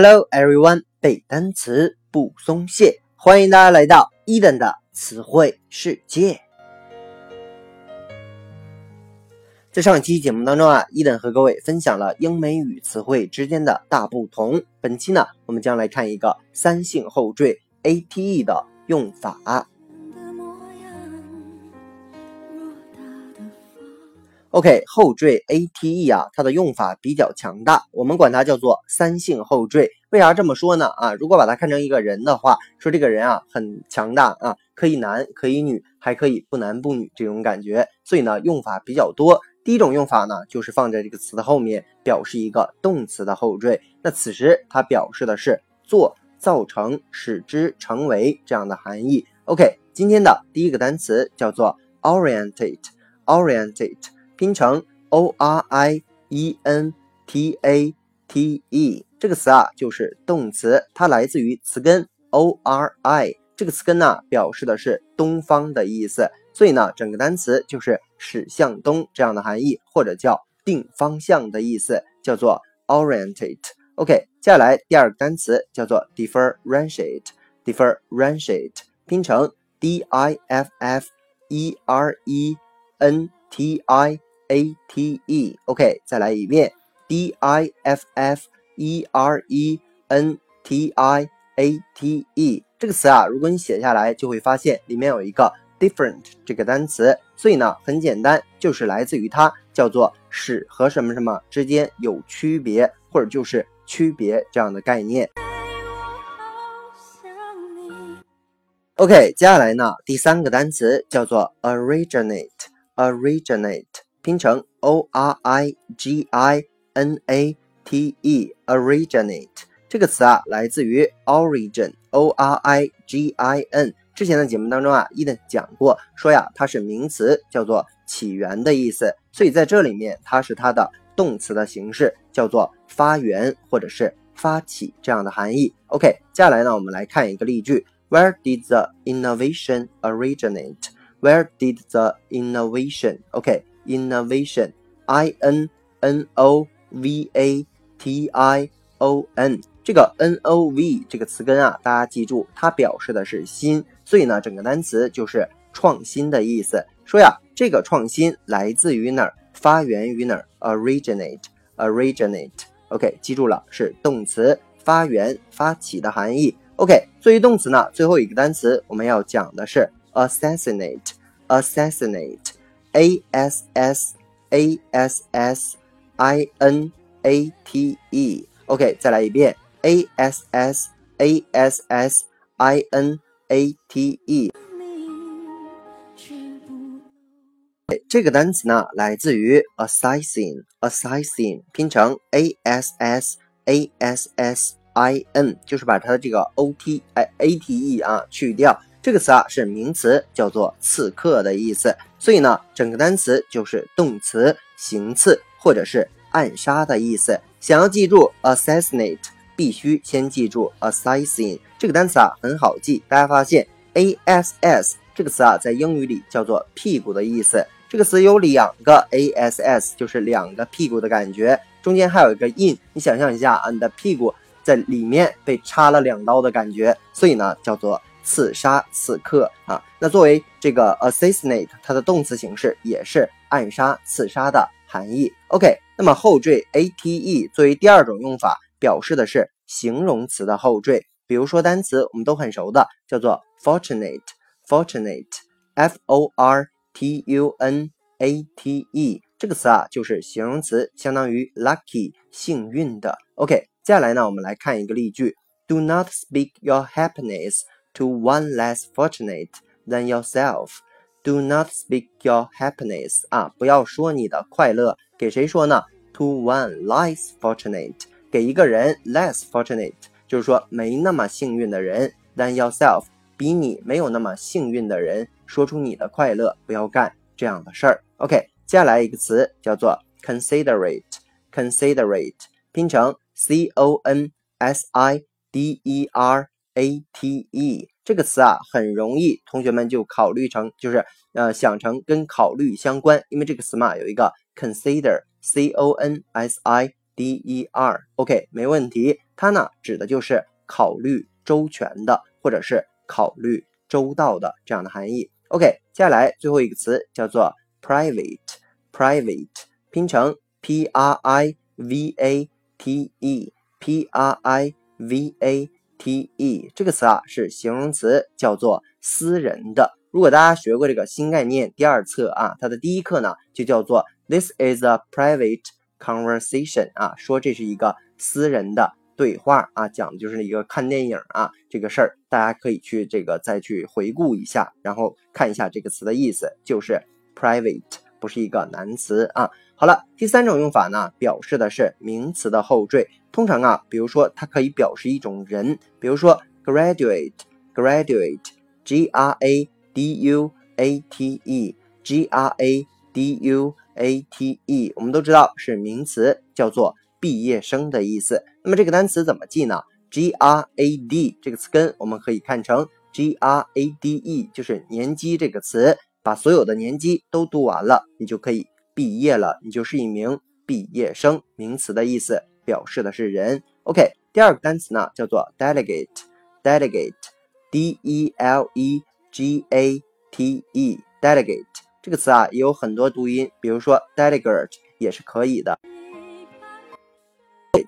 Hello everyone，背单词不松懈，欢迎大家来到伊登的词汇世界。在上期节目当中啊，伊登和各位分享了英美语词汇之间的大不同。本期呢，我们将来看一个三性后缀 ate 的用法。OK，后缀 ate 啊，它的用法比较强大，我们管它叫做三性后缀。为啥这么说呢？啊，如果把它看成一个人的话，说这个人啊很强大啊，可以男可以女，还可以不男不女这种感觉，所以呢用法比较多。第一种用法呢，就是放在这个词的后面，表示一个动词的后缀。那此时它表示的是做、造成、使之成为这样的含义。OK，今天的第一个单词叫做 orientate，orientate。拼成 o r i e n t a t e 这个词啊，就是动词，它来自于词根 o r i，这个词根呢，表示的是东方的意思，所以呢，整个单词就是驶向东这样的含义，或者叫定方向的意思，叫做 orientate。OK，接下来第二个单词叫做 differentiate，differentiate 拼成 d i f f e r e n t i a t e，OK，再来一遍，d i f f e r e n t i a t e 这个词啊，如果你写下来，就会发现里面有一个 different 这个单词，所以呢，很简单，就是来自于它，叫做使和什么什么之间有区别，或者就是区别这样的概念。OK，接下来呢，第三个单词叫做 originate，originate。拼成 o r i g i n a t e，originate 这个词啊，来自于 origin，o r i g i n。之前的节目当中啊，伊登讲过，说呀，它是名词，叫做起源的意思。所以在这里面，它是它的动词的形式，叫做发源或者是发起这样的含义。OK，接下来呢，我们来看一个例句：Where did the innovation originate？Where did the innovation？OK。Innovation, i n n o v a t i o n 这个 N O V 这个词根啊，大家记住，它表示的是新，所以呢，整个单词就是创新的意思。说呀，这个创新来自于哪儿？发源于哪儿？Originate, originate。OK，记住了，是动词，发源、发起的含义。OK，作为动词呢，最后一个单词我们要讲的是 assassinate, assassinate。A s s a s s i n a t e，OK，再来一遍，a s s a s s i n a t e。这个单词呢，来自于 assassin，assassin 拼成 a s s a s s i n，就是把它的这个 o t 哎 a t e 啊去掉。这个词啊是名词，叫做刺客的意思。所以呢，整个单词就是动词行刺或者是暗杀的意思。想要记住 assassinate，必须先记住 assassin 这个单词啊，很好记。大家发现 a s s 这个词啊，在英语里叫做屁股的意思。这个词有两个 a s s，就是两个屁股的感觉，中间还有一个 in。你想象一下啊，你的屁股在里面被插了两刀的感觉，所以呢，叫做。刺杀、刺客啊，那作为这个 assassinate，它的动词形式也是暗杀、刺杀的含义。OK，那么后缀 ate 作为第二种用法，表示的是形容词的后缀。比如说单词我们都很熟的，叫做 fortunate，fortunate，f o r t u n a t e，这个词啊就是形容词，相当于 lucky，幸运的。OK，接下来呢，我们来看一个例句：Do not speak your happiness。to one less fortunate than yourself. Do not speak your happiness 啊，不要说你的快乐，给谁说呢？To one less fortunate，给一个人 less fortunate，就是说没那么幸运的人，than yourself，比你没有那么幸运的人，说出你的快乐，不要干这样的事儿。OK，接下来一个词叫做 considerate，considerate 拼成 c o n s i d e r。 A t e 这个词啊，很容易，同学们就考虑成就是呃想成跟考虑相关，因为这个词嘛有一个 consider c o n s i d e r，OK 没问题。它呢指的就是考虑周全的，或者是考虑周到的这样的含义。OK，接下来最后一个词叫做 private，private 拼成 p r i v a t e，p r i v a t e 这个词啊是形容词，叫做私人的。如果大家学过这个新概念第二册啊，它的第一课呢就叫做 This is a private conversation 啊，说这是一个私人的。对话啊，讲的就是一个看电影啊这个事儿，大家可以去这个再去回顾一下，然后看一下这个词的意思，就是 private，不是一个难词啊。好了，第三种用法呢，表示的是名词的后缀，通常啊，比如说它可以表示一种人，比如说 graduate，graduate，g r a d u a t e，g r a d u a t e，我们都知道是名词，叫做。毕业生的意思，那么这个单词怎么记呢？grad 这个词根我们可以看成 grade，就是年级这个词，把所有的年级都读完了，你就可以毕业了，你就是一名毕业生，名词的意思，表示的是人。OK，第二个单词呢叫做 delegate，delegate，d e l e g a t e，delegate 这个词啊也有很多读音，比如说 delegate 也是可以的。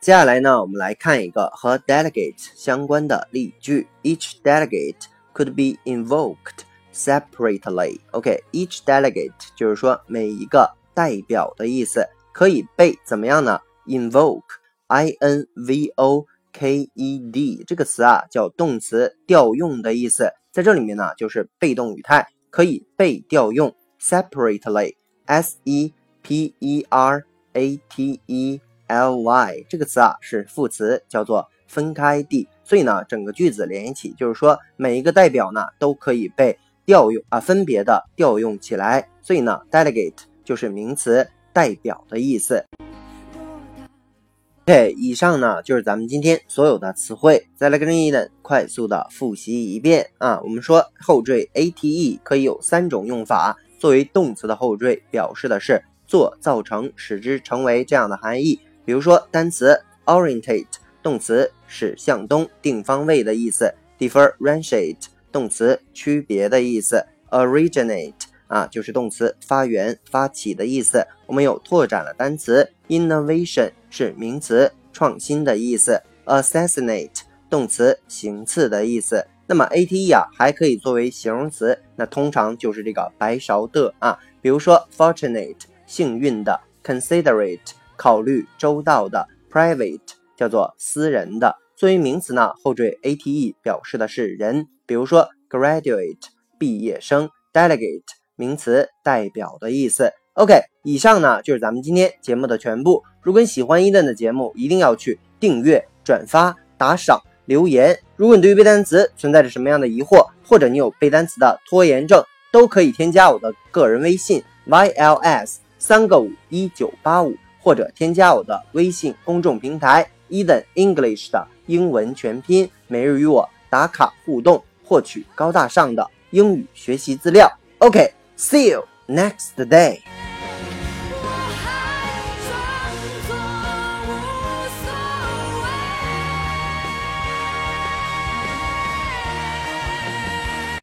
接下来呢，我们来看一个和 delegate 相关的例句。Each delegate could be invoked separately. OK，each delegate 就是说每一个代表的意思，可以被怎么样呢？invoke，i n v o k e d 这个词啊叫动词调用的意思，在这里面呢就是被动语态，可以被调用。separately，s e p e r a t e。ly 这个词啊是副词，叫做分开地，所以呢整个句子连一起，就是说每一个代表呢都可以被调用啊，分别的调用起来，所以呢 delegate 就是名词代表的意思。OK，以上呢就是咱们今天所有的词汇，再来跟着伊登快速的复习一遍啊。我们说后缀 ate 可以有三种用法，作为动词的后缀，表示的是做、造成、使之成为这样的含义。比如说单词 orientate 动词是向东定方位的意思，differentiate 动词区别的意思，originate 啊就是动词发源发起的意思。我们有拓展了单词 innovation 是名词创新的意思，assassinate 动词行刺的意思。那么 ate 啊还可以作为形容词，那通常就是这个白勺的啊。比如说 fortunate 幸运的，considerate。考虑周到的，private 叫做私人的。作为名词呢，后缀 ate 表示的是人，比如说 graduate 毕业生，delegate 名词代表的意思。OK，以上呢就是咱们今天节目的全部。如果你喜欢伊顿的节目，一定要去订阅、转发、打赏、留言。如果你对于背单词存在着什么样的疑惑，或者你有背单词的拖延症，都可以添加我的个人微信 yls 三个五一九八五。或者添加我的微信公众平台 Eden English 的英文全拼，每日与我打卡互动，获取高大上的英语学习资料。OK OK，see you next day。